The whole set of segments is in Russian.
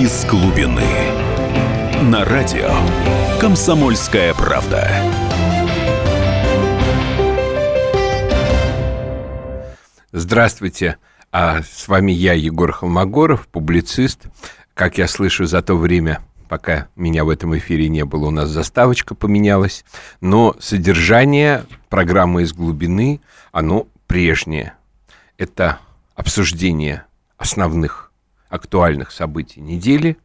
из глубины. На радио «Комсомольская правда». Здравствуйте. А с вами я, Егор Холмогоров, публицист. Как я слышу, за то время, пока меня в этом эфире не было, у нас заставочка поменялась. Но содержание программы «Из глубины», оно прежнее. Это обсуждение основных актуальных событий недели,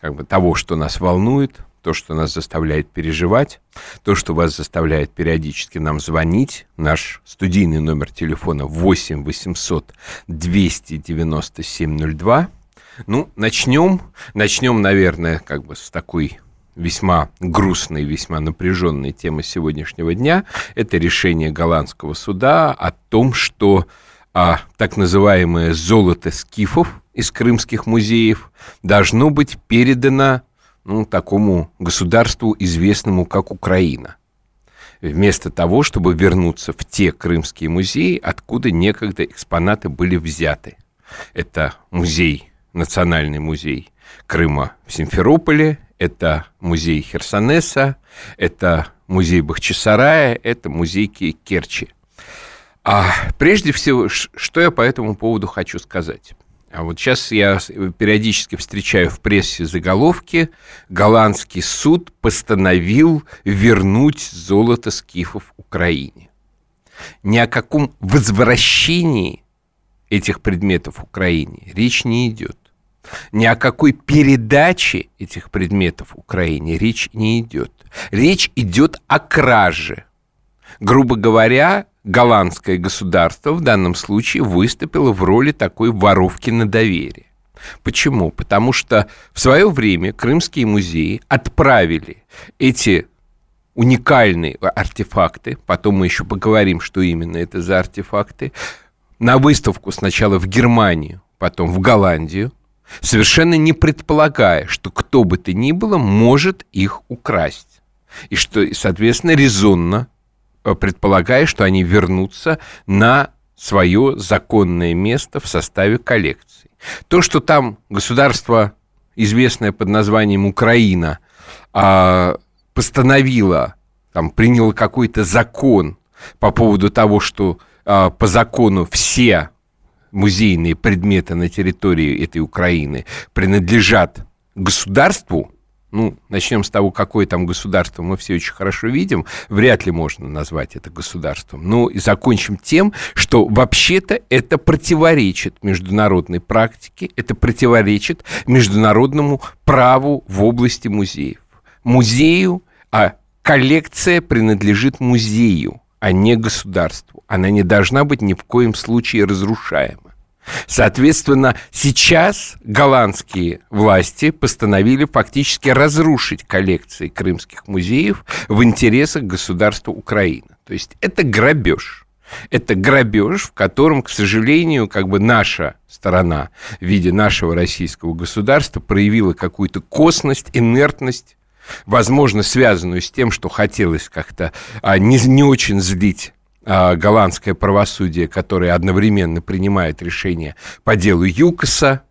как бы того, что нас волнует, то, что нас заставляет переживать, то, что вас заставляет периодически нам звонить. Наш студийный номер телефона 8 800 297 02. Ну, начнем. Начнем, наверное, как бы с такой весьма грустной, весьма напряженной темы сегодняшнего дня. Это решение голландского суда о том, что а, так называемое золото скифов из крымских музеев должно быть передано ну, такому государству, известному как Украина, вместо того, чтобы вернуться в те крымские музеи, откуда некогда экспонаты были взяты. Это музей, национальный музей Крыма в Симферополе, это музей Херсонеса, это музей Бахчисарая, это музей Керчи. А прежде всего, что я по этому поводу хочу сказать? А вот сейчас я периодически встречаю в прессе заголовки «Голландский суд постановил вернуть золото скифов Украине». Ни о каком возвращении этих предметов Украине речь не идет. Ни о какой передаче этих предметов Украине речь не идет. Речь идет о краже. Грубо говоря, голландское государство в данном случае выступило в роли такой воровки на доверие. Почему? Потому что в свое время крымские музеи отправили эти уникальные артефакты, потом мы еще поговорим, что именно это за артефакты, на выставку сначала в Германию, потом в Голландию, совершенно не предполагая, что кто бы то ни было может их украсть. И что, соответственно, резонно предполагая, что они вернутся на свое законное место в составе коллекции. То, что там государство, известное под названием Украина, а, постановило, там, приняло какой-то закон по поводу того, что а, по закону все музейные предметы на территории этой Украины принадлежат государству, ну, начнем с того, какое там государство мы все очень хорошо видим, вряд ли можно назвать это государством. Ну, и закончим тем, что вообще-то это противоречит международной практике, это противоречит международному праву в области музеев. Музею, а коллекция принадлежит музею, а не государству. Она не должна быть ни в коем случае разрушаема. Соответственно, сейчас голландские власти постановили фактически разрушить коллекции крымских музеев в интересах государства Украины. То есть это грабеж. Это грабеж, в котором, к сожалению, как бы наша сторона в виде нашего российского государства проявила какую-то косность, инертность, возможно, связанную с тем, что хотелось как-то а, не, не очень злить голландское правосудие, которое одновременно принимает решение по делу ЮКОСа.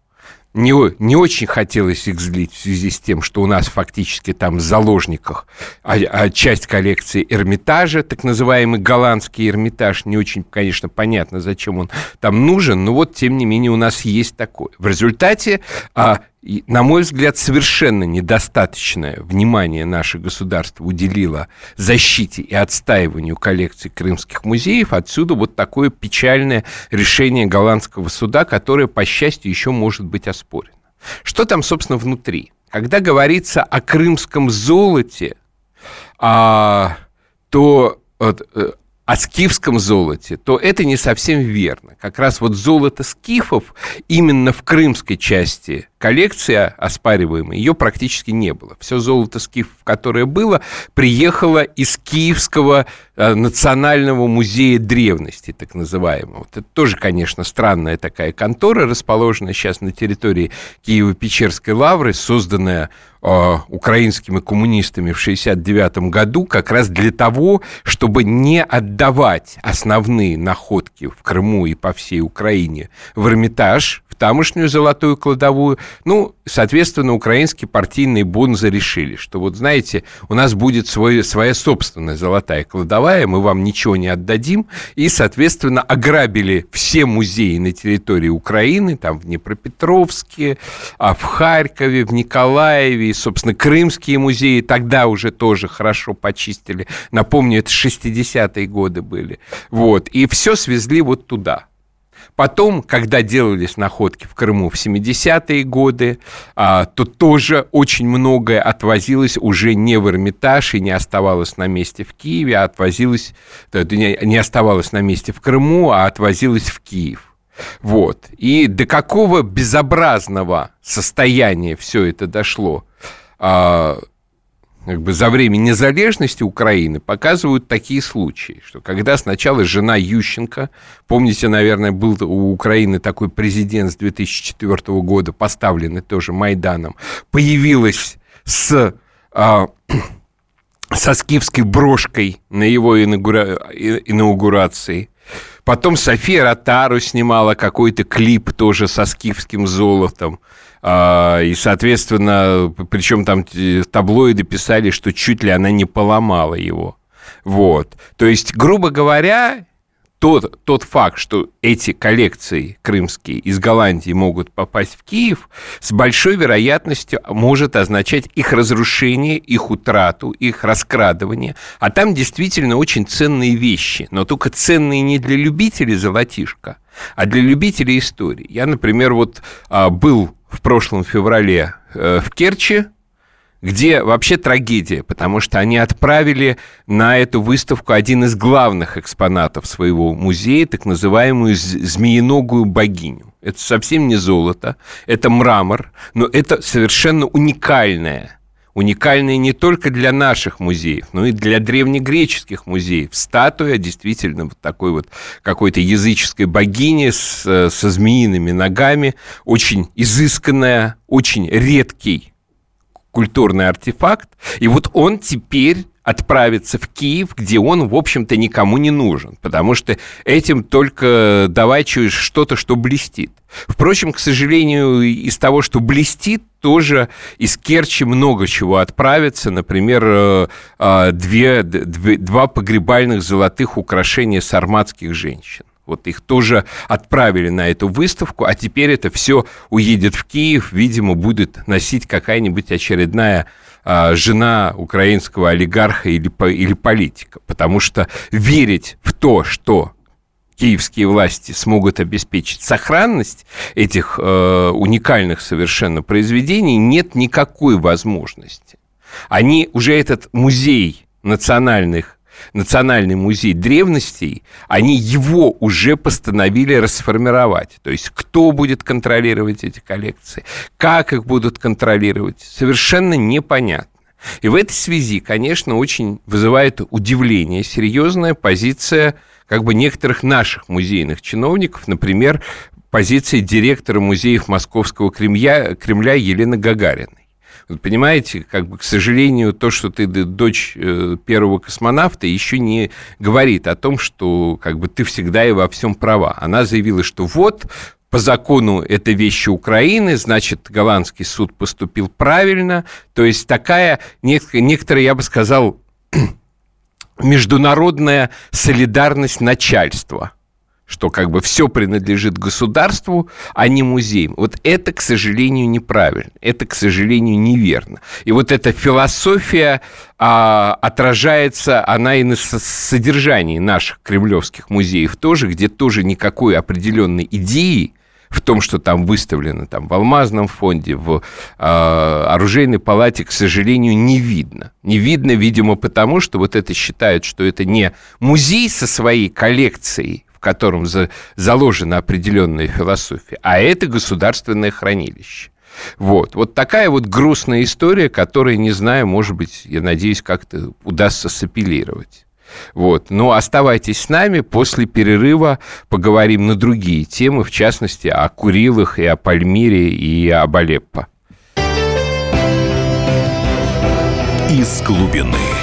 Не, не очень хотелось их злить в связи с тем, что у нас фактически там в заложниках а, а часть коллекции Эрмитажа, так называемый голландский Эрмитаж. Не очень, конечно, понятно, зачем он там нужен, но вот, тем не менее, у нас есть такое. В результате а, и, на мой взгляд, совершенно недостаточное внимание наше государство уделило защите и отстаиванию коллекций крымских музеев. Отсюда вот такое печальное решение голландского суда, которое, по счастью, еще может быть оспорено. Что там, собственно, внутри? Когда говорится о крымском золоте, а, то вот, э, о скифском золоте, то это не совсем верно. Как раз вот золото скифов именно в крымской части коллекции оспариваемой, ее практически не было. Все золото скифов, которое было, приехало из Киевского национального музея древности, так называемого. Это тоже, конечно, странная такая контора, расположенная сейчас на территории Киево-Печерской лавры, созданная э, украинскими коммунистами в 1969 году как раз для того, чтобы не отдавать основные находки в Крыму и по всей Украине в Эрмитаж, в тамошнюю золотую кладовую. Ну, соответственно, украинские партийные бонзы решили, что вот, знаете, у нас будет свой, своя собственная золотая кладовая, мы вам ничего не отдадим, и, соответственно, ограбили все музеи на территории Украины, там в Днепропетровске, а в Харькове, в Николаеве, и, собственно, крымские музеи тогда уже тоже хорошо почистили. Напомню, это 60-е годы были. Вот, и все свезли вот туда. Потом, когда делались находки в Крыму в 70-е годы, а, то тоже очень многое отвозилось уже не в Эрмитаж и не оставалось на месте в Киеве, а отвозилось, не оставалось на месте в Крыму, а отвозилось в Киев. Вот. И до какого безобразного состояния все это дошло, а, как бы за время незалежности Украины показывают такие случаи, что когда сначала жена Ющенко, помните, наверное, был у Украины такой президент с 2004 года, поставленный тоже Майданом, появилась с, а, со скифской брошкой на его инаугура... инаугурации. Потом София Ротару снимала какой-то клип тоже со скифским золотом. А, и, соответственно, причем там таблоиды писали, что чуть ли она не поломала его. Вот. То есть, грубо говоря, тот, тот факт, что эти коллекции крымские из Голландии могут попасть в Киев, с большой вероятностью может означать их разрушение, их утрату, их раскрадывание. А там действительно очень ценные вещи, но только ценные не для любителей золотишка, а для любителей истории. Я, например, вот а, был в прошлом феврале э, в Керчи, где вообще трагедия, потому что они отправили на эту выставку один из главных экспонатов своего музея, так называемую змеиногую богиню. Это совсем не золото, это мрамор, но это совершенно уникальная уникальные не только для наших музеев, но и для древнегреческих музеев. Статуя действительно вот такой вот какой-то языческой богини с, со змеиными ногами, очень изысканная, очень редкий культурный артефакт. И вот он теперь отправиться в Киев, где он, в общем-то, никому не нужен, потому что этим только давай что-то, что блестит. Впрочем, к сожалению, из того, что блестит, тоже из Керчи много чего отправится. Например, э, э, две, две, два погребальных золотых украшения сарматских женщин. Вот их тоже отправили на эту выставку, а теперь это все уедет в Киев, видимо, будет носить какая-нибудь очередная жена украинского олигарха или, или политика. Потому что верить в то, что киевские власти смогут обеспечить сохранность этих э, уникальных совершенно произведений, нет никакой возможности. Они уже этот музей национальных Национальный музей древностей, они его уже постановили расформировать. То есть кто будет контролировать эти коллекции, как их будут контролировать, совершенно непонятно. И в этой связи, конечно, очень вызывает удивление серьезная позиция как бы некоторых наших музейных чиновников, например, позиция директора музеев Московского Кремля, Кремля Елены Гагариной. Вы понимаете, как бы, к сожалению, то, что ты дочь э, первого космонавта, еще не говорит о том, что как бы ты всегда и во всем права. Она заявила, что вот по закону это вещи Украины, значит, голландский суд поступил правильно. То есть такая некоторая, я бы сказал, международная солидарность начальства – что как бы все принадлежит государству, а не музеям. Вот это, к сожалению, неправильно, это, к сожалению, неверно. И вот эта философия а, отражается, она и на содержании наших кремлевских музеев тоже, где тоже никакой определенной идеи в том, что там выставлено там, в Алмазном фонде, в э, оружейной палате, к сожалению, не видно. Не видно, видимо, потому что вот это считают, что это не музей со своей коллекцией, котором за, заложена определенная философия, а это государственное хранилище. Вот. вот такая вот грустная история, которая, не знаю, может быть, я надеюсь, как-то удастся сапелировать. Вот. Но оставайтесь с нами, после перерыва поговорим на другие темы, в частности, о Курилах и о Пальмире и об Алеппо. Из глубины.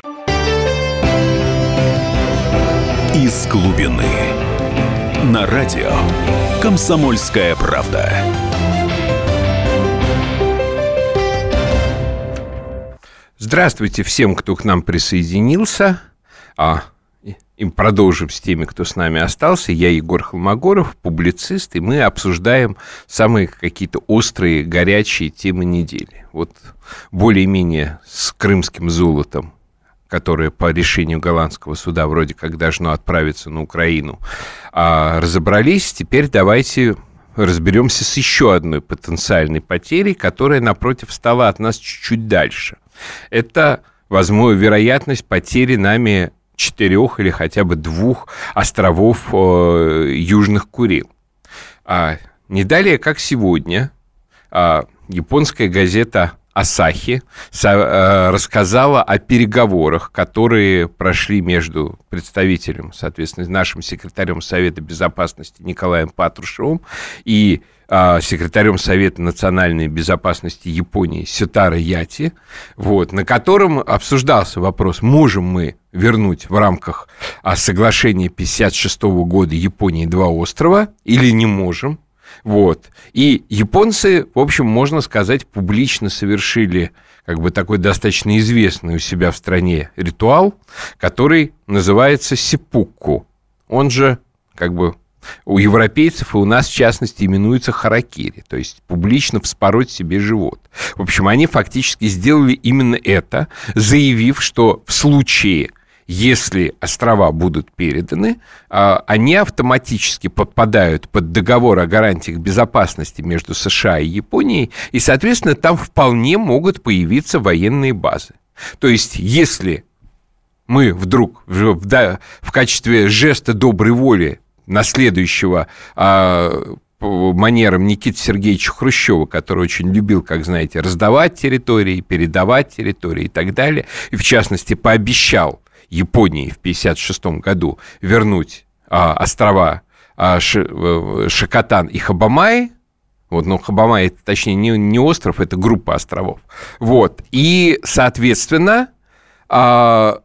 Из глубины. На радио «Комсомольская правда». Здравствуйте всем, кто к нам присоединился. А, и продолжим с теми, кто с нами остался. Я Егор Холмогоров, публицист, и мы обсуждаем самые какие-то острые, горячие темы недели. Вот более-менее с крымским золотом которое по решению голландского суда вроде как должно отправиться на Украину, а, разобрались. Теперь давайте разберемся с еще одной потенциальной потерей, которая, напротив, стала от нас чуть-чуть дальше. Это, возможно, вероятность потери нами четырех или хотя бы двух островов э, Южных Курил. А, не далее, как сегодня, а, японская газета Асахи э, рассказала о переговорах, которые прошли между представителем, соответственно, нашим секретарем Совета Безопасности Николаем Патрушевым и а, секретарем Совета национальной безопасности Японии Ситара Яти, вот, на котором обсуждался вопрос, можем мы вернуть в рамках а, соглашения 1956 года Японии два острова или не можем. Вот. И японцы, в общем, можно сказать, публично совершили как бы такой достаточно известный у себя в стране ритуал, который называется сипукку. Он же как бы у европейцев и у нас, в частности, именуется харакири, то есть публично вспороть себе живот. В общем, они фактически сделали именно это, заявив, что в случае если острова будут переданы, а, они автоматически подпадают под договор о гарантиях безопасности между США и Японией, и, соответственно, там вполне могут появиться военные базы. То есть, если мы вдруг в, качестве жеста доброй воли наследующего а, манерам Никиты Сергеевича Хрущева, который очень любил, как знаете, раздавать территории, передавать территории и так далее, и в частности пообещал Японии в 1956 году вернуть а, острова а, Ш, э, Шакатан и Хабамай, вот, но Хабамай, это, точнее, не, не остров, это группа островов. Вот, и, соответственно, а,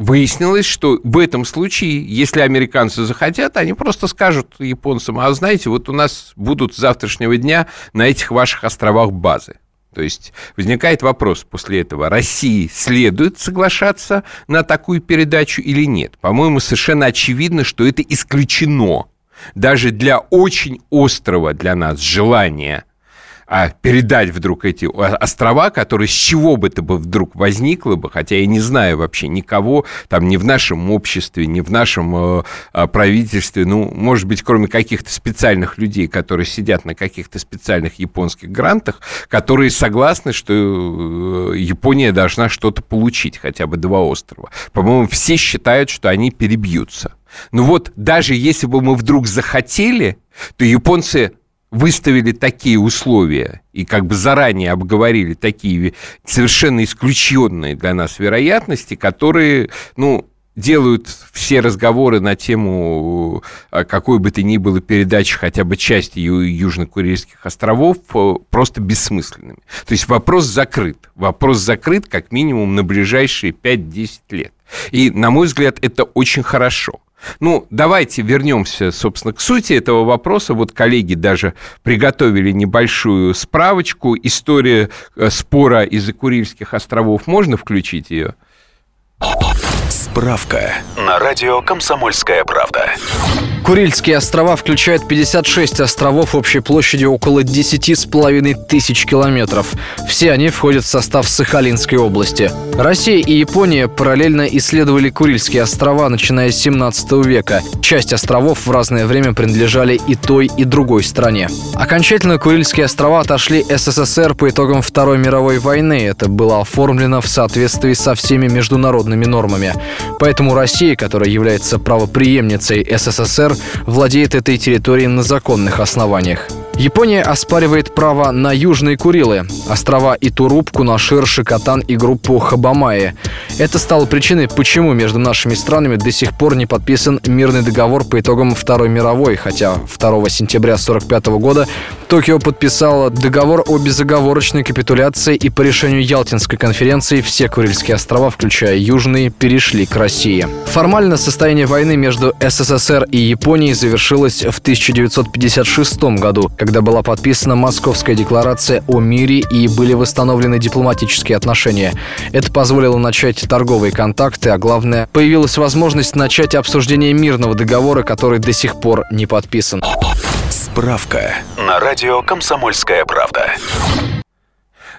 выяснилось, что в этом случае, если американцы захотят, они просто скажут японцам, а знаете, вот у нас будут с завтрашнего дня на этих ваших островах базы. То есть возникает вопрос после этого, России следует соглашаться на такую передачу или нет? По-моему, совершенно очевидно, что это исключено. Даже для очень острого для нас желания а передать вдруг эти острова, которые с чего бы это бы вдруг возникло бы, хотя я не знаю вообще никого там ни в нашем обществе, ни в нашем э, э, правительстве, ну, может быть, кроме каких-то специальных людей, которые сидят на каких-то специальных японских грантах, которые согласны, что э, Япония должна что-то получить, хотя бы два острова. По-моему, все считают, что они перебьются. Ну вот, даже если бы мы вдруг захотели, то японцы выставили такие условия и как бы заранее обговорили такие совершенно исключенные для нас вероятности, которые, ну, делают все разговоры на тему э, какой бы то ни было передачи хотя бы части Южно-Курильских островов э, просто бессмысленными. То есть вопрос закрыт. Вопрос закрыт как минимум на ближайшие 5-10 лет. И, на мой взгляд, это очень хорошо. Ну, давайте вернемся, собственно, к сути этого вопроса. Вот коллеги даже приготовили небольшую справочку. История э, спора из-за Курильских островов. Можно включить ее? Справка на радио «Комсомольская правда». Курильские острова включают 56 островов общей площадью около 10,5 тысяч километров. Все они входят в состав Сахалинской области. Россия и Япония параллельно исследовали Курильские острова, начиная с 17 века. Часть островов в разное время принадлежали и той, и другой стране. Окончательно Курильские острова отошли СССР по итогам Второй мировой войны. Это было оформлено в соответствии со всеми международными нормами. Поэтому Россия, которая является правоприемницей СССР, владеет этой территорией на законных основаниях. Япония оспаривает право на Южные Курилы, острова Итуруп, Кунашир, Шикотан и группу Хабамаи. Это стало причиной, почему между нашими странами до сих пор не подписан мирный договор по итогам Второй мировой, хотя 2 сентября 1945 года Токио подписало договор о безоговорочной капитуляции и по решению Ялтинской конференции все Курильские острова, включая Южные, перешли к России. Формально состояние войны между СССР и Японией завершилось в 1956 году, когда когда была подписана Московская декларация о мире и были восстановлены дипломатические отношения. Это позволило начать торговые контакты, а главное, появилась возможность начать обсуждение мирного договора, который до сих пор не подписан. Справка на радио «Комсомольская правда».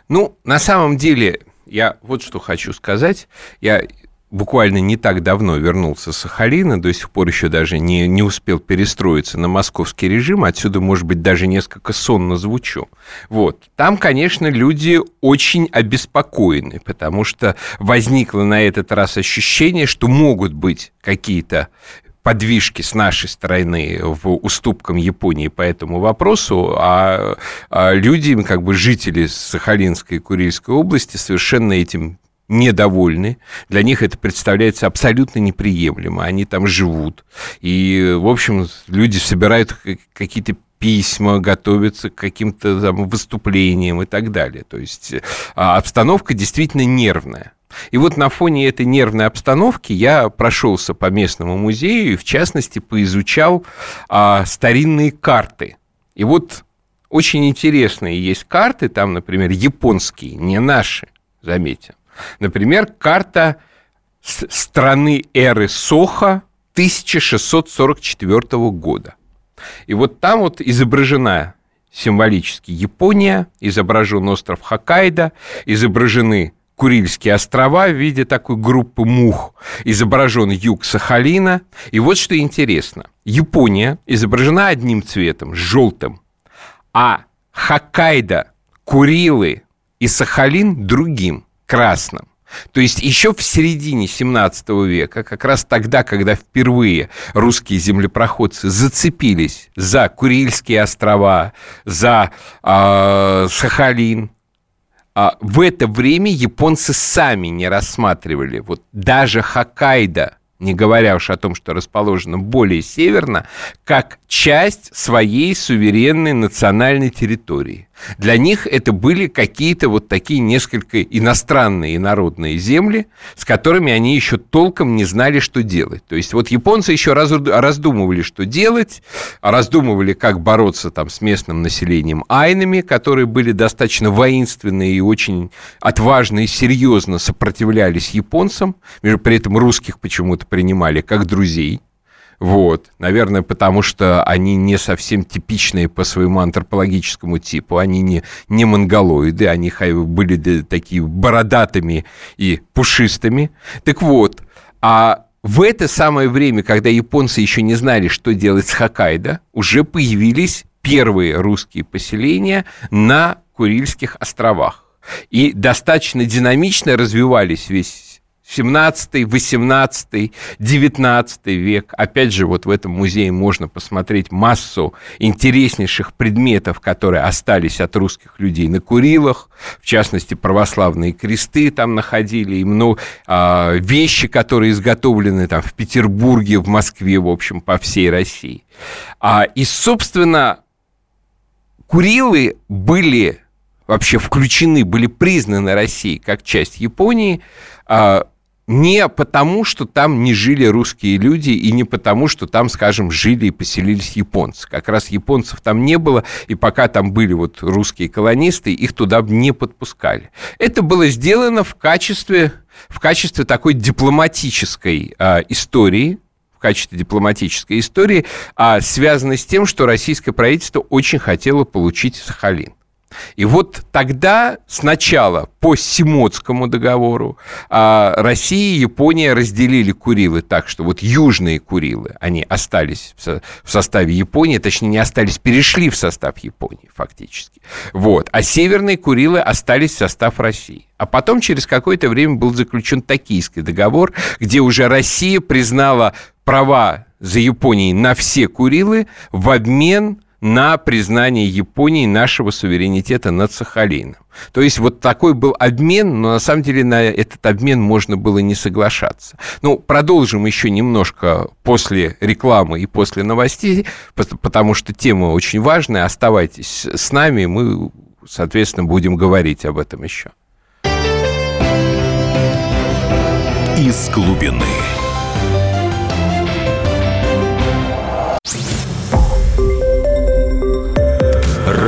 Ну, на самом деле, я вот что хочу сказать. Я буквально не так давно вернулся с Сахалина, до сих пор еще даже не, не успел перестроиться на московский режим, отсюда, может быть, даже несколько сонно звучу. Вот. Там, конечно, люди очень обеспокоены, потому что возникло на этот раз ощущение, что могут быть какие-то подвижки с нашей стороны в уступкам Японии по этому вопросу, а, а люди, как бы жители Сахалинской и Курильской области совершенно этим недовольны, для них это представляется абсолютно неприемлемо, они там живут, и, в общем, люди собирают какие-то письма, готовятся к каким-то там выступлениям и так далее. То есть а, обстановка действительно нервная. И вот на фоне этой нервной обстановки я прошелся по местному музею и, в частности, поизучал а, старинные карты. И вот очень интересные есть карты, там, например, японские, не наши, заметьте. Например, карта страны эры Соха 1644 года. И вот там вот изображена символически Япония, изображен остров Хоккайдо, изображены Курильские острова в виде такой группы мух, изображен юг Сахалина. И вот что интересно. Япония изображена одним цветом, желтым, а Хоккайдо, Курилы и Сахалин другим – красном. То есть еще в середине 17 века, как раз тогда, когда впервые русские землепроходцы зацепились за Курильские острова, за э, Сахалин, э, в это время японцы сами не рассматривали вот даже Хоккайдо, не говоря уж о том, что расположено более северно, как часть своей суверенной национальной территории. Для них это были какие-то вот такие несколько иностранные народные земли, с которыми они еще толком не знали, что делать. То есть вот японцы еще раз, раздумывали, что делать, раздумывали, как бороться там с местным населением айнами, которые были достаточно воинственные и очень отважно и серьезно сопротивлялись японцам, при этом русских почему-то принимали как друзей. Вот. Наверное, потому что они не совсем типичные по своему антропологическому типу. Они не, не монголоиды, они были такие бородатыми и пушистыми. Так вот, а в это самое время, когда японцы еще не знали, что делать с Хоккайдо, уже появились первые русские поселения на Курильских островах. И достаточно динамично развивались весь 17, 18, 19 век. Опять же, вот в этом музее можно посмотреть массу интереснейших предметов, которые остались от русских людей на Курилах, в частности, православные кресты там находили, и много а, вещи, которые изготовлены там в Петербурге, в Москве, в общем, по всей России. А, и, собственно, Курилы были вообще включены, были признаны Россией как часть Японии, а, не потому, что там не жили русские люди, и не потому, что там, скажем, жили и поселились японцы. Как раз японцев там не было, и пока там были вот русские колонисты, их туда не подпускали. Это было сделано в качестве, в качестве такой дипломатической э, истории, качестве дипломатической истории, а связано с тем, что российское правительство очень хотело получить Сахалин. И вот тогда сначала по Симоцкому договору а, Россия и Япония разделили Курилы так, что вот южные Курилы, они остались в составе Японии, точнее не остались, перешли в состав Японии фактически. Вот. А северные Курилы остались в состав России. А потом через какое-то время был заключен Токийский договор, где уже Россия признала права за Японией на все Курилы в обмен на признание Японии нашего суверенитета над Сахалином. То есть вот такой был обмен, но на самом деле на этот обмен можно было не соглашаться. Ну, продолжим еще немножко после рекламы и после новостей, потому что тема очень важная. Оставайтесь с нами, мы, соответственно, будем говорить об этом еще. Из глубины.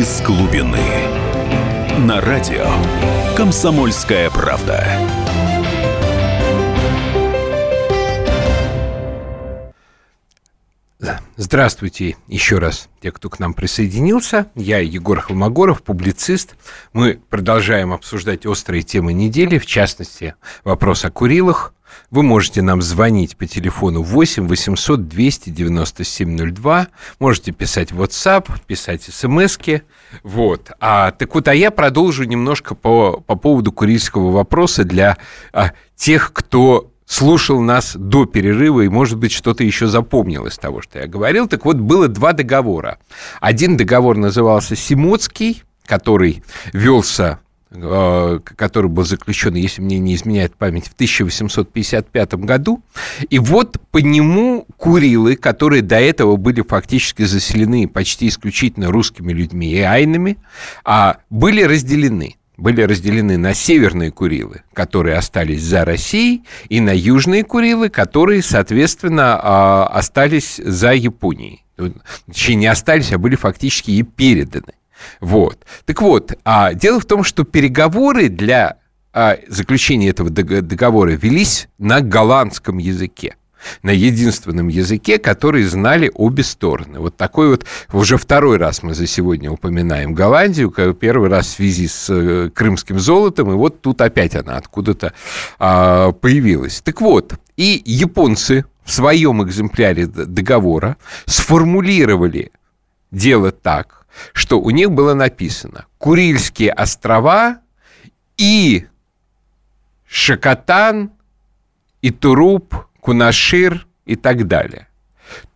Из глубины. На радио «Комсомольская правда». Здравствуйте еще раз, те, кто к нам присоединился. Я Егор Холмогоров, публицист. Мы продолжаем обсуждать острые темы недели, в частности, вопрос о Курилах, вы можете нам звонить по телефону 8 800 297 02, можете писать WhatsApp, писать смски. Вот. А, так вот, а я продолжу немножко по, по поводу курильского вопроса для а, тех, кто слушал нас до перерыва и, может быть, что-то еще запомнил из того, что я говорил. Так вот, было два договора. Один договор назывался «Симоцкий», который велся который был заключен, если мне не изменяет память, в 1855 году. И вот по нему Курилы, которые до этого были фактически заселены почти исключительно русскими людьми и айнами, а были разделены были разделены на северные Курилы, которые остались за Россией, и на южные Курилы, которые, соответственно, а, остались за Японией. Точнее, не остались, а были фактически и переданы. Вот. Так вот, а, дело в том, что переговоры для а, заключения этого договора велись на голландском языке на единственном языке, который знали обе стороны. Вот такой вот, уже второй раз мы за сегодня упоминаем Голландию, первый раз в связи с э, крымским золотом, и вот тут опять она откуда-то а, появилась. Так вот, и японцы в своем экземпляре договора сформулировали дело так, что у них было написано Курильские острова и Шакатан, и Туруп, Кунашир и так далее.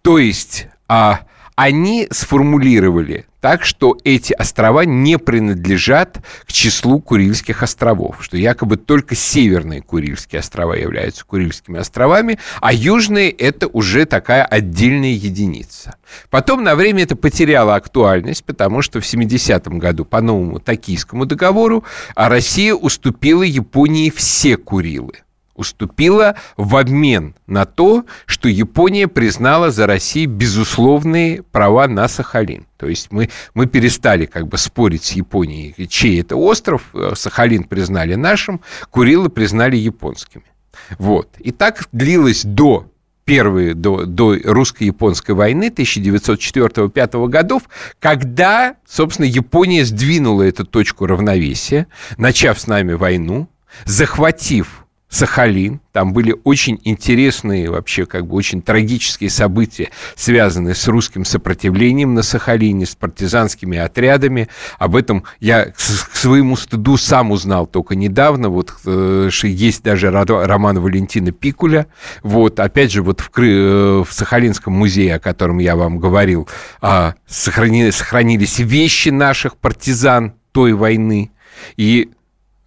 То есть а, они сформулировали так, что эти острова не принадлежат к числу Курильских островов, что якобы только северные Курильские острова являются Курильскими островами, а южные – это уже такая отдельная единица. Потом на время это потеряло актуальность, потому что в 70-м году по новому Токийскому договору а Россия уступила Японии все Курилы уступила в обмен на то, что Япония признала за Россией безусловные права на Сахалин. То есть мы, мы перестали как бы спорить с Японией, чей это остров. Э, Сахалин признали нашим, Курилы признали японскими. Вот. И так длилось до первой, до, до русско-японской войны 1904-1905 годов, когда, собственно, Япония сдвинула эту точку равновесия, начав с нами войну, захватив Сахалин. Там были очень интересные, вообще как бы очень трагические события, связанные с русским сопротивлением на Сахалине, с партизанскими отрядами. Об этом я к своему стыду сам узнал только недавно. Вот э, есть даже роман Валентина Пикуля. Вот, опять же, вот в, э, в Сахалинском музее, о котором я вам говорил, а, сохранились вещи наших партизан той войны. И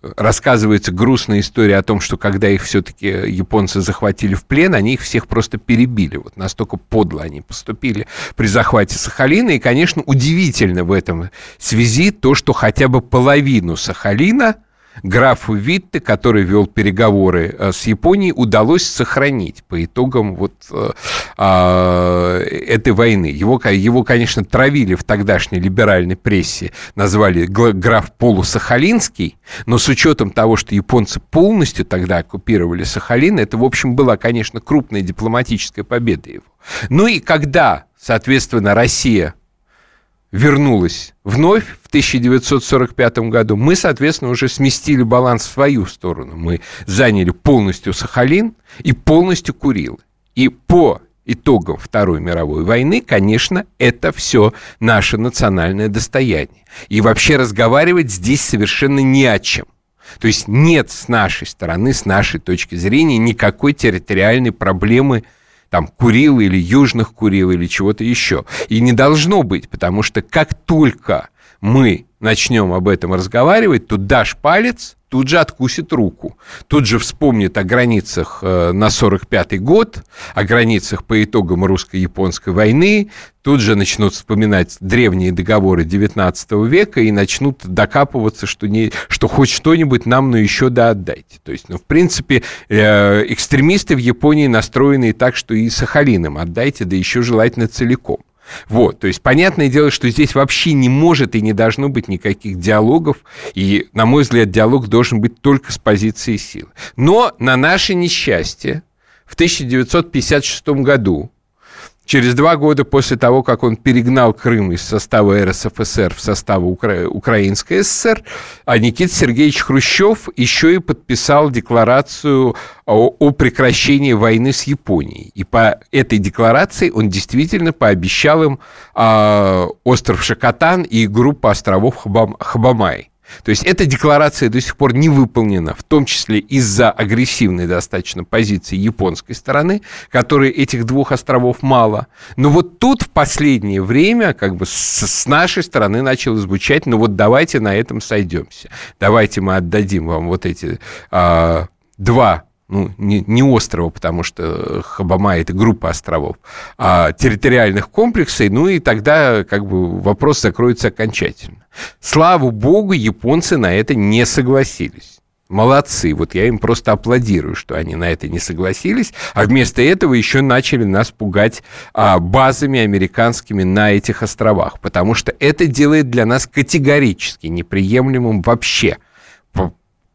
рассказывается грустная история о том, что когда их все-таки японцы захватили в плен, они их всех просто перебили. Вот настолько подло они поступили при захвате Сахалина. И, конечно, удивительно в этом связи то, что хотя бы половину Сахалина – графу Витте, который вел переговоры э, с Японией, удалось сохранить по итогам вот э, э, этой войны. Его, его, конечно, травили в тогдашней либеральной прессе, назвали граф полусахалинский, но с учетом того, что японцы полностью тогда оккупировали Сахалин, это, в общем, была, конечно, крупная дипломатическая победа его. Ну и когда, соответственно, Россия вернулась вновь в 1945 году, мы, соответственно, уже сместили баланс в свою сторону. Мы заняли полностью Сахалин и полностью Курилы. И по итогам Второй мировой войны, конечно, это все наше национальное достояние. И вообще разговаривать здесь совершенно не о чем. То есть нет с нашей стороны, с нашей точки зрения, никакой территориальной проблемы – там Курил или Южных Курил или чего-то еще. И не должно быть, потому что как только мы начнем об этом разговаривать, то дашь палец, тут же откусит руку. Тут же вспомнит о границах э, на 45-й год, о границах по итогам русско-японской войны, тут же начнут вспоминать древние договоры 19 века и начнут докапываться, что, не, что хоть что-нибудь нам, но еще да отдайте. То есть, ну, в принципе, э, экстремисты в Японии настроены так, что и Сахалином отдайте, да еще желательно целиком. Вот, то есть понятное дело, что здесь вообще не может и не должно быть никаких диалогов, и, на мой взгляд, диалог должен быть только с позиции силы. Но на наше несчастье в 1956 году Через два года после того, как он перегнал Крым из состава РСФСР в состав Укра... Украинской ССР, а Никита Сергеевич Хрущев еще и подписал декларацию о, о прекращении войны с Японией. И по этой декларации он действительно пообещал им э, остров Шакатан и группу островов Хабам... Хабамай. То есть эта декларация до сих пор не выполнена, в том числе из-за агрессивной достаточно позиции японской стороны, которой этих двух островов мало. Но вот тут в последнее время как бы с, нашей стороны начало звучать, ну вот давайте на этом сойдемся. Давайте мы отдадим вам вот эти а, два ну, не, не острова, потому что Хабама – это группа островов, а территориальных комплексов, ну и тогда как бы вопрос закроется окончательно. Слава богу, японцы на это не согласились. Молодцы, вот я им просто аплодирую, что они на это не согласились, а вместо этого еще начали нас пугать а, базами американскими на этих островах, потому что это делает для нас категорически неприемлемым вообще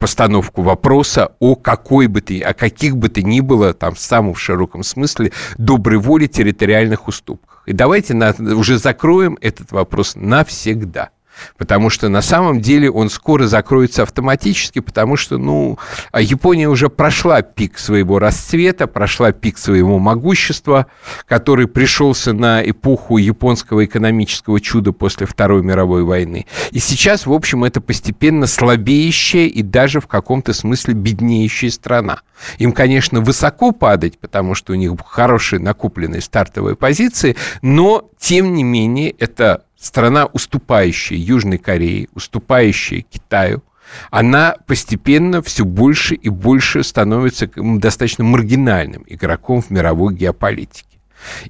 постановку вопроса о какой бы ты, о каких бы ты ни было, там, в самом широком смысле, доброй воли территориальных уступках. И давайте на, уже закроем этот вопрос навсегда. Потому что на самом деле он скоро закроется автоматически, потому что, ну, а Япония уже прошла пик своего расцвета, прошла пик своего могущества, который пришелся на эпоху японского экономического чуда после Второй мировой войны. И сейчас, в общем, это постепенно слабеющая и даже в каком-то смысле беднеющая страна. Им, конечно, высоко падать, потому что у них хорошие накопленные стартовые позиции, но, тем не менее, это страна, уступающая Южной Корее, уступающая Китаю, она постепенно все больше и больше становится достаточно маргинальным игроком в мировой геополитике.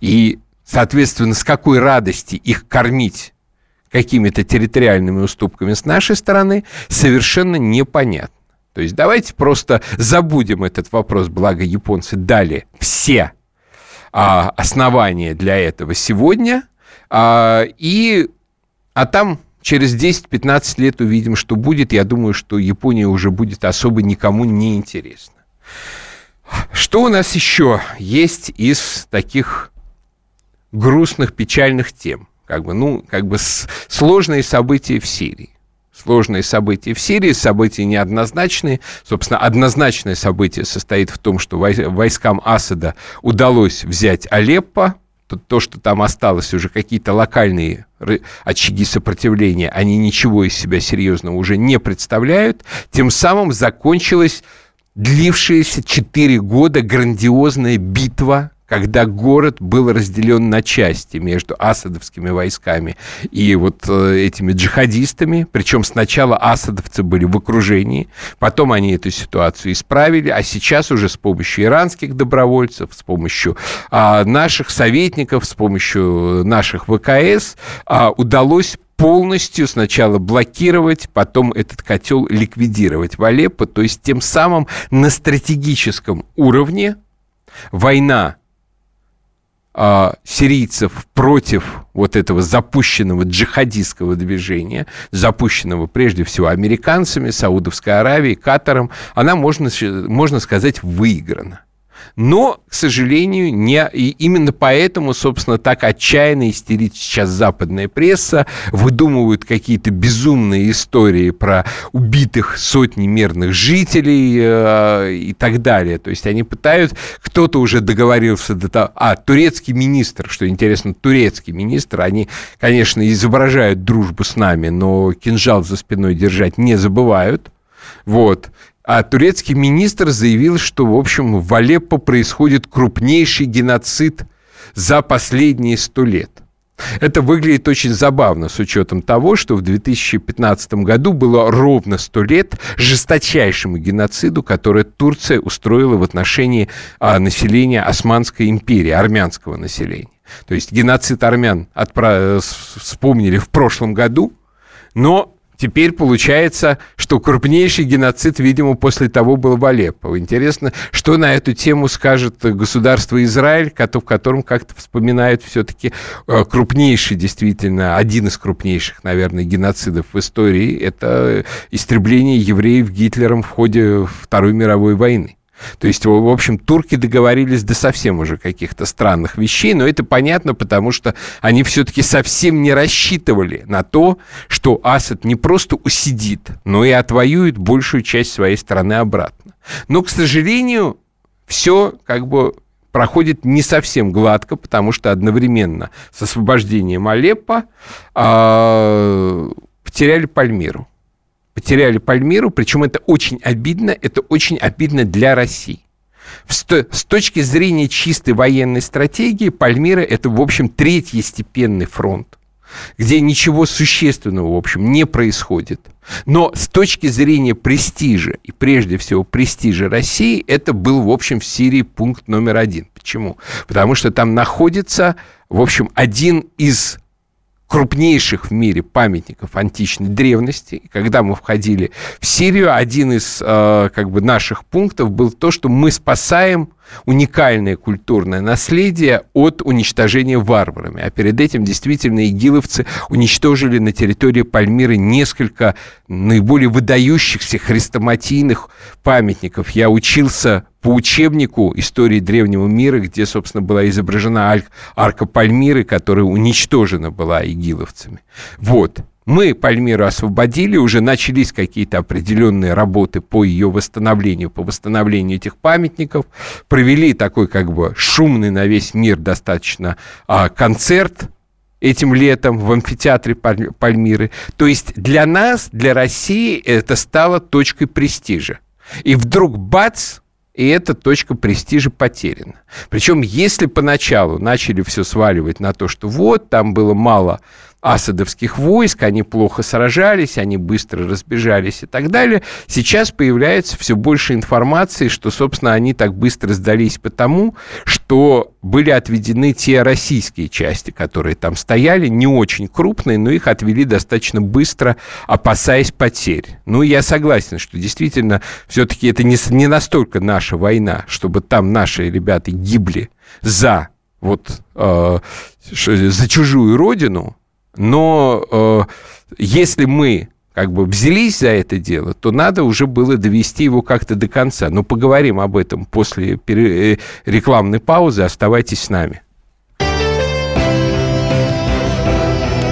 И, соответственно, с какой радости их кормить какими-то территориальными уступками с нашей стороны, совершенно непонятно. То есть давайте просто забудем этот вопрос, благо японцы дали все а, основания для этого сегодня – а, и, а там через 10-15 лет увидим, что будет. Я думаю, что Япония уже будет особо никому не интересна. Что у нас еще есть из таких грустных, печальных тем? Как бы, ну, как бы сложные события в Сирии. Сложные события в Сирии, события неоднозначные. Собственно, однозначное событие состоит в том, что войскам Асада удалось взять Алеппо, то, то, что там осталось уже какие-то локальные очаги сопротивления, они ничего из себя серьезного уже не представляют. Тем самым закончилась длившаяся 4 года грандиозная битва когда город был разделен на части между асадовскими войсками и вот э, этими джихадистами. Причем сначала асадовцы были в окружении, потом они эту ситуацию исправили, а сейчас уже с помощью иранских добровольцев, с помощью а, наших советников, с помощью наших ВКС а, удалось полностью сначала блокировать, потом этот котел ликвидировать в Алеппо. То есть тем самым на стратегическом уровне война а, сирийцев против вот этого запущенного джихадистского движения, запущенного прежде всего американцами, Саудовской Аравией, Катаром, она, можно, можно сказать, выиграна но, к сожалению, не... И именно поэтому, собственно, так отчаянно истерит сейчас западная пресса, выдумывают какие-то безумные истории про убитых сотни мирных жителей э, и так далее. То есть они пытают, кто-то уже договорился до того... А, турецкий министр, что интересно, турецкий министр, они, конечно, изображают дружбу с нами, но кинжал за спиной держать не забывают. Вот. А турецкий министр заявил, что, в общем, в Алеппо происходит крупнейший геноцид за последние сто лет. Это выглядит очень забавно с учетом того, что в 2015 году было ровно сто лет жесточайшему геноциду, который Турция устроила в отношении а, населения Османской империи, армянского населения. То есть геноцид армян отправ... вспомнили в прошлом году, но Теперь получается, что крупнейший геноцид, видимо, после того был в Алеппо. Интересно, что на эту тему скажет государство Израиль, в котором как-то вспоминают все-таки э, крупнейший, действительно, один из крупнейших, наверное, геноцидов в истории. Это истребление евреев Гитлером в ходе Второй мировой войны. То есть, в общем, турки договорились до совсем уже каких-то странных вещей, но это понятно, потому что они все-таки совсем не рассчитывали на то, что Асад не просто усидит, но и отвоюет большую часть своей страны обратно. Но, к сожалению, все как бы проходит не совсем гладко, потому что одновременно с освобождением Алеппо э, потеряли Пальмиру потеряли Пальмиру, причем это очень обидно, это очень обидно для России. С точки зрения чистой военной стратегии, Пальмира – это, в общем, третьестепенный фронт, где ничего существенного, в общем, не происходит. Но с точки зрения престижа, и прежде всего престижа России, это был, в общем, в Сирии пункт номер один. Почему? Потому что там находится, в общем, один из крупнейших в мире памятников античной древности. И когда мы входили в Сирию, один из э, как бы наших пунктов был то, что мы спасаем уникальное культурное наследие от уничтожения варварами. А перед этим действительно игиловцы уничтожили на территории Пальмиры несколько наиболее выдающихся хрестоматийных памятников. Я учился по учебнику истории древнего мира, где, собственно, была изображена арка Пальмиры, которая уничтожена была игиловцами. Вот. Мы Пальмиру освободили, уже начались какие-то определенные работы по ее восстановлению, по восстановлению этих памятников, провели такой как бы шумный на весь мир достаточно а, концерт этим летом в амфитеатре Пальмиры. То есть для нас, для России это стало точкой престижа. И вдруг бац, и эта точка престижа потеряна. Причем, если поначалу начали все сваливать на то, что вот, там было мало асадовских войск, они плохо сражались, они быстро разбежались и так далее. Сейчас появляется все больше информации, что, собственно, они так быстро сдались потому, что были отведены те российские части, которые там стояли, не очень крупные, но их отвели достаточно быстро, опасаясь потерь. Ну, я согласен, что действительно все-таки это не, не настолько наша война, чтобы там наши ребята гибли за вот э, за чужую родину, но э, если мы как бы взялись за это дело, то надо уже было довести его как-то до конца. Но поговорим об этом после э, рекламной паузы. Оставайтесь с нами.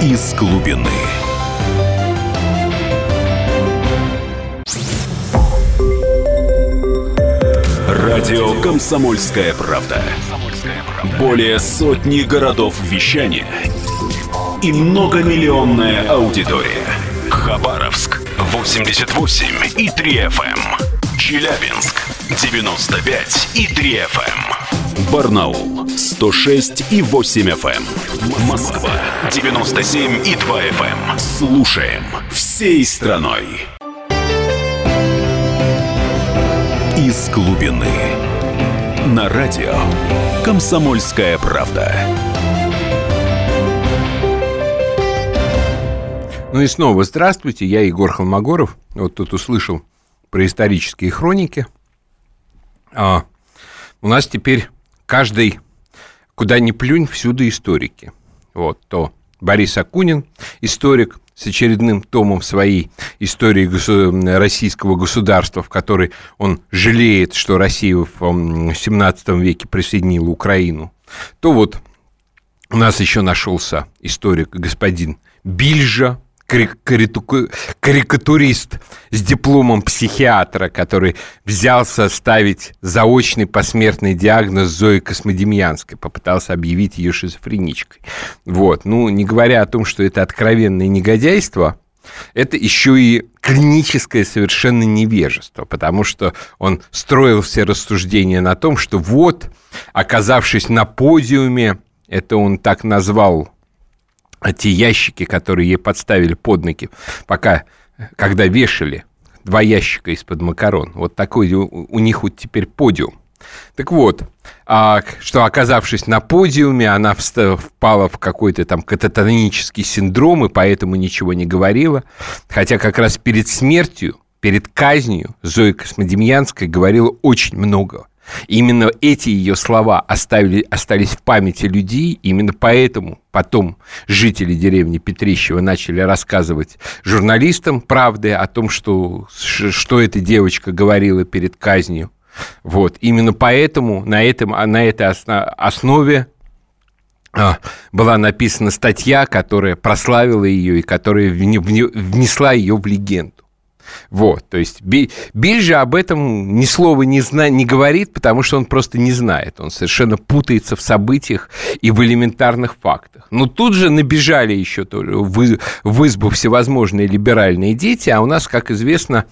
Из глубины. Радио «Комсомольская правда». Более сотни городов вещания – и многомиллионная аудитория. Хабаровск 88 и 3 FM. Эм. Челябинск 95 и 3 FM. Барнаул 106 и 8 FM. Эм. Москва 97 и 2 FM. Эм. Слушаем всей страной. Из глубины. На радио «Комсомольская правда». Ну и снова здравствуйте, я Егор Холмогоров. Вот тут услышал про исторические хроники. А, у нас теперь каждый, куда ни плюнь, всюду историки. Вот, то Борис Акунин, историк, с очередным томом своей истории российского государства, в которой он жалеет, что Россия в 17 веке присоединила Украину, то вот у нас еще нашелся историк господин Бильжа, карикатурист с дипломом психиатра, который взялся ставить заочный посмертный диагноз Зои Космодемьянской, попытался объявить ее шизофреничкой. Вот. Ну, не говоря о том, что это откровенное негодяйство, это еще и клиническое совершенно невежество, потому что он строил все рассуждения на том, что вот, оказавшись на подиуме, это он так назвал а те ящики, которые ей подставили под ноги, пока, когда вешали два ящика из-под макарон. Вот такой у, у них вот теперь подиум. Так вот, а, что оказавшись на подиуме, она впала в какой-то там кататонический синдром и поэтому ничего не говорила. Хотя как раз перед смертью, перед казнью Зоя Космодемьянская говорила очень много. Именно эти ее слова оставили, остались в памяти людей, именно поэтому потом жители деревни Петрищева начали рассказывать журналистам правды о том, что, что эта девочка говорила перед казнью. Вот. Именно поэтому на, этом, на этой основе а, была написана статья, которая прославила ее и которая внесла ее в легенду. Вот, то есть Биль же об этом ни слова не, зна, не говорит, потому что он просто не знает. Он совершенно путается в событиях и в элементарных фактах. Но тут же набежали еще в, в избу всевозможные либеральные дети, а у нас, как известно,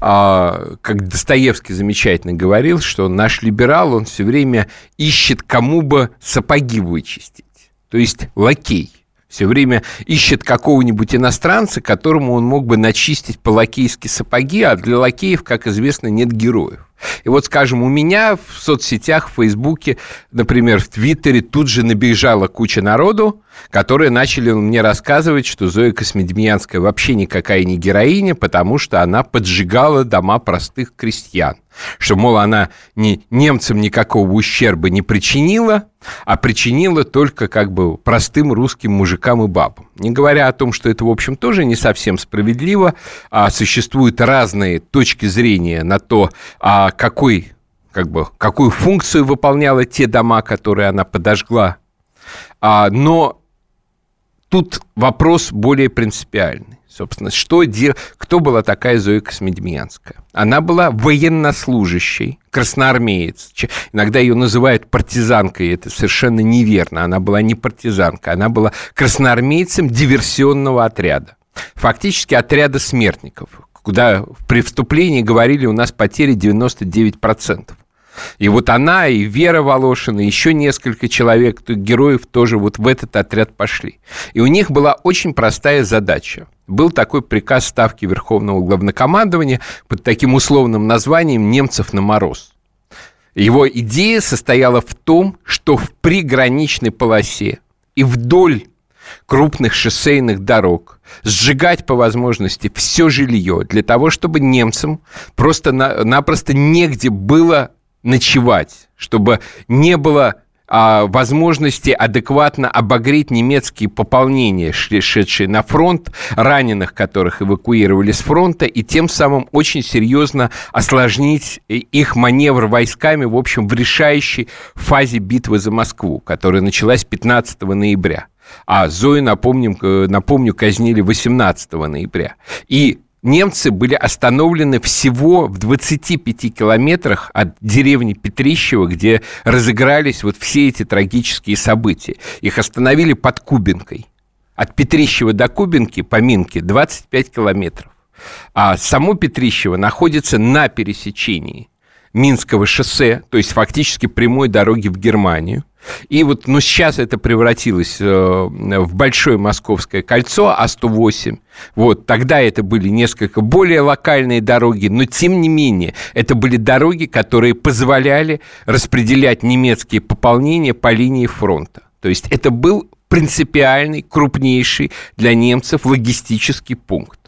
а, как Достоевский замечательно говорил, что наш либерал, он все время ищет кому бы сапоги вычистить. То есть лакей все время ищет какого-нибудь иностранца, которому он мог бы начистить по-лакейски сапоги, а для лакеев, как известно, нет героев. И вот, скажем, у меня в соцсетях, в Фейсбуке, например, в Твиттере тут же набежала куча народу, которые начали мне рассказывать, что Зоя Космедемьянская вообще никакая не героиня, потому что она поджигала дома простых крестьян. Что, мол, она ни, немцам никакого ущерба не причинила, а причинила только как бы простым русским мужикам и бабам. Не говоря о том, что это, в общем, тоже не совсем справедливо, а существуют разные точки зрения на то, а какой, как бы, какую функцию выполняла те дома, которые она подожгла. А, но тут вопрос более принципиальный. Собственно, что дел... кто была такая Зоя Космедемьянская? Она была военнослужащей, красноармеец. Иногда ее называют партизанкой, это совершенно неверно. Она была не партизанка, она была красноармейцем диверсионного отряда. Фактически отряда смертников, куда при вступлении говорили, у нас потери 99%. И вот она, и Вера Волошина, и еще несколько человек, героев тоже вот в этот отряд пошли. И у них была очень простая задача. Был такой приказ Ставки Верховного Главнокомандования под таким условным названием «Немцев на мороз». Его идея состояла в том, что в приграничной полосе и вдоль крупных шоссейных дорог, сжигать по возможности все жилье для того, чтобы немцам просто-напросто негде было ночевать, чтобы не было а, возможности адекватно обогреть немецкие пополнения, шедшие на фронт, раненых, которых эвакуировали с фронта, и тем самым очень серьезно осложнить их маневр войсками, в общем, в решающей фазе битвы за Москву, которая началась 15 ноября. А Зою, напомним, напомню, казнили 18 ноября. И немцы были остановлены всего в 25 километрах от деревни Петрищево, где разыгрались вот все эти трагические события. Их остановили под Кубинкой. От Петрищева до Кубинки, по Минке, 25 километров. А само Петрищево находится на пересечении Минского шоссе, то есть фактически прямой дороги в Германию. И вот, ну, сейчас это превратилось э, в большое московское кольцо А108. Вот, тогда это были несколько более локальные дороги, но тем не менее, это были дороги, которые позволяли распределять немецкие пополнения по линии фронта. То есть это был принципиальный, крупнейший для немцев логистический пункт.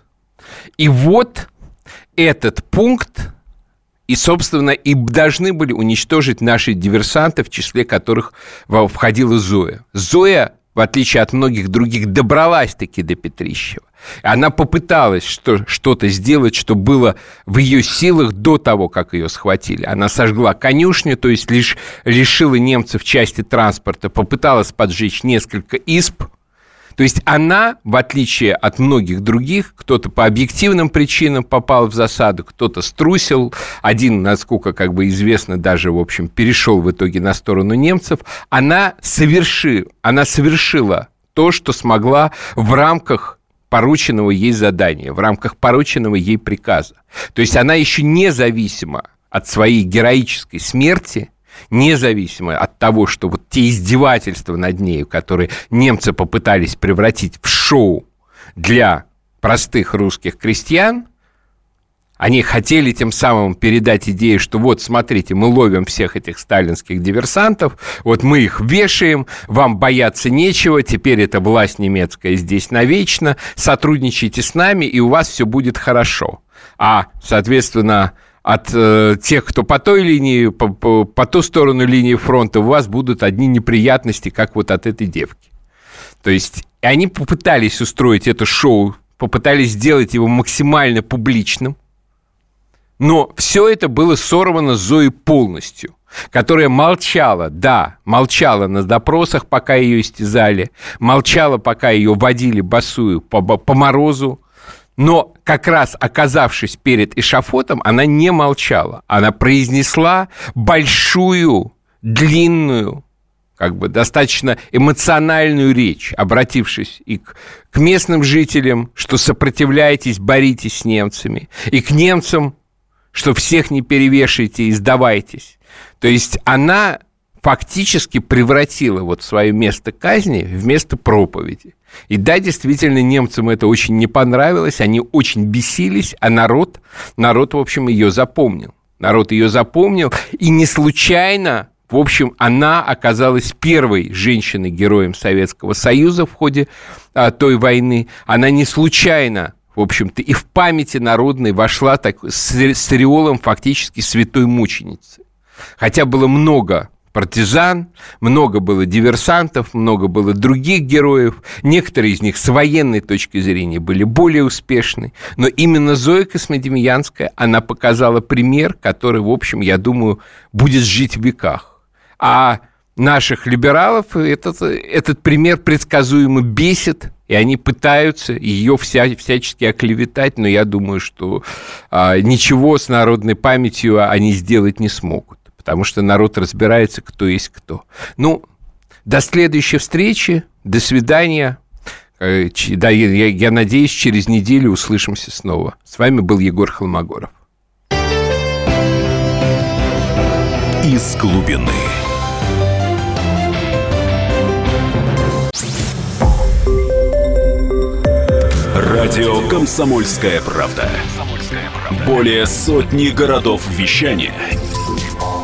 И вот этот пункт и, собственно, и должны были уничтожить наши диверсанты, в числе которых входила Зоя. Зоя, в отличие от многих других, добралась-таки до Петрищева. Она попыталась что, что-то сделать, что было в ее силах до того, как ее схватили. Она сожгла конюшню, то есть лишь лишила немцев части транспорта, попыталась поджечь несколько исп, то есть она, в отличие от многих других, кто-то по объективным причинам попал в засаду, кто-то струсил, один, насколько как бы известно, даже, в общем, перешел в итоге на сторону немцев, она, соверши, она совершила то, что смогла в рамках порученного ей задания, в рамках порученного ей приказа. То есть она еще независимо от своей героической смерти – независимо от того, что вот те издевательства над нею, которые немцы попытались превратить в шоу для простых русских крестьян, они хотели тем самым передать идею, что вот, смотрите, мы ловим всех этих сталинских диверсантов, вот мы их вешаем, вам бояться нечего, теперь эта власть немецкая здесь навечно, сотрудничайте с нами, и у вас все будет хорошо. А, соответственно, от э, тех, кто по той линии, по, по, по ту сторону линии фронта, у вас будут одни неприятности, как вот от этой девки. То есть они попытались устроить это шоу, попытались сделать его максимально публичным, но все это было сорвано Зоей полностью, которая молчала, да, молчала на допросах, пока ее истязали, молчала, пока ее водили босую по, по морозу, но как раз оказавшись перед эшафотом, она не молчала. Она произнесла большую, длинную, как бы достаточно эмоциональную речь, обратившись и к, к местным жителям, что сопротивляйтесь, боритесь с немцами, и к немцам, что всех не перевешивайте и сдавайтесь. То есть она фактически превратила вот свое место казни в место проповеди. И да, действительно, немцам это очень не понравилось, они очень бесились, а народ, народ, в общем, ее запомнил. Народ ее запомнил, и не случайно в общем, она оказалась первой женщиной-героем Советского Союза в ходе а, той войны. Она не случайно, в общем-то, и в памяти народной вошла так, с, с ореолом фактически святой мученицы. Хотя было много партизан, много было диверсантов, много было других героев. Некоторые из них с военной точки зрения были более успешны. Но именно Зоя Космодемьянская, она показала пример, который, в общем, я думаю, будет жить в веках. А наших либералов этот, этот пример предсказуемо бесит, и они пытаются ее вся, всячески оклеветать, но я думаю, что а, ничего с народной памятью они сделать не смогут потому что народ разбирается, кто есть кто. Ну, до следующей встречи, до свидания. Э, да, я, я надеюсь, через неделю услышимся снова. С вами был Егор Холмогоров. Из глубины. Радио «Комсомольская правда». Более сотни городов вещания –